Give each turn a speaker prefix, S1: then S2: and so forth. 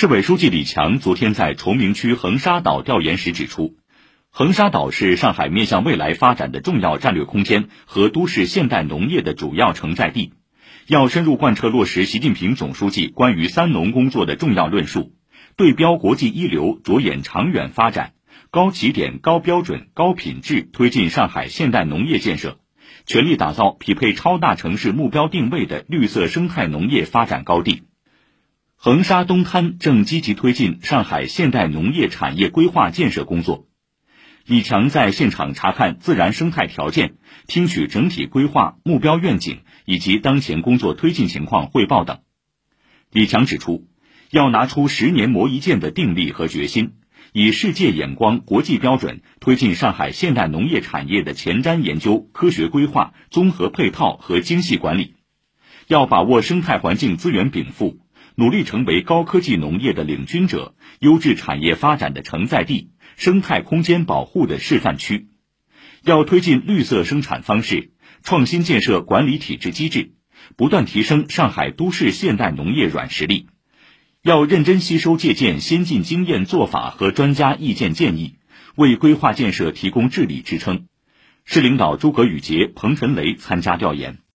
S1: 市委书记李强昨天在崇明区横沙岛调研时指出，横沙岛是上海面向未来发展的重要战略空间和都市现代农业的主要承载地，要深入贯彻落实习近平总书记关于“三农”工作的重要论述，对标国际一流，着眼长远发展，高起点、高标准、高品质推进上海现代农业建设，全力打造匹配超大城市目标定位的绿色生态农业发展高地。横沙东滩正积极推进上海现代农业产业规划建设工作。李强在现场查看自然生态条件，听取整体规划目标愿景以及当前工作推进情况汇报等。李强指出，要拿出十年磨一剑的定力和决心，以世界眼光、国际标准推进上海现代农业产业的前瞻研究、科学规划、综合配套和精细管理。要把握生态环境资源禀赋。努力成为高科技农业的领军者、优质产业发展的承载地、生态空间保护的示范区。要推进绿色生产方式，创新建设管理体制机制，不断提升上海都市现代农业软实力。要认真吸收借鉴先进经验做法和专家意见建议，为规划建设提供治理支撑。市领导诸葛宇杰、彭晨雷参加调研。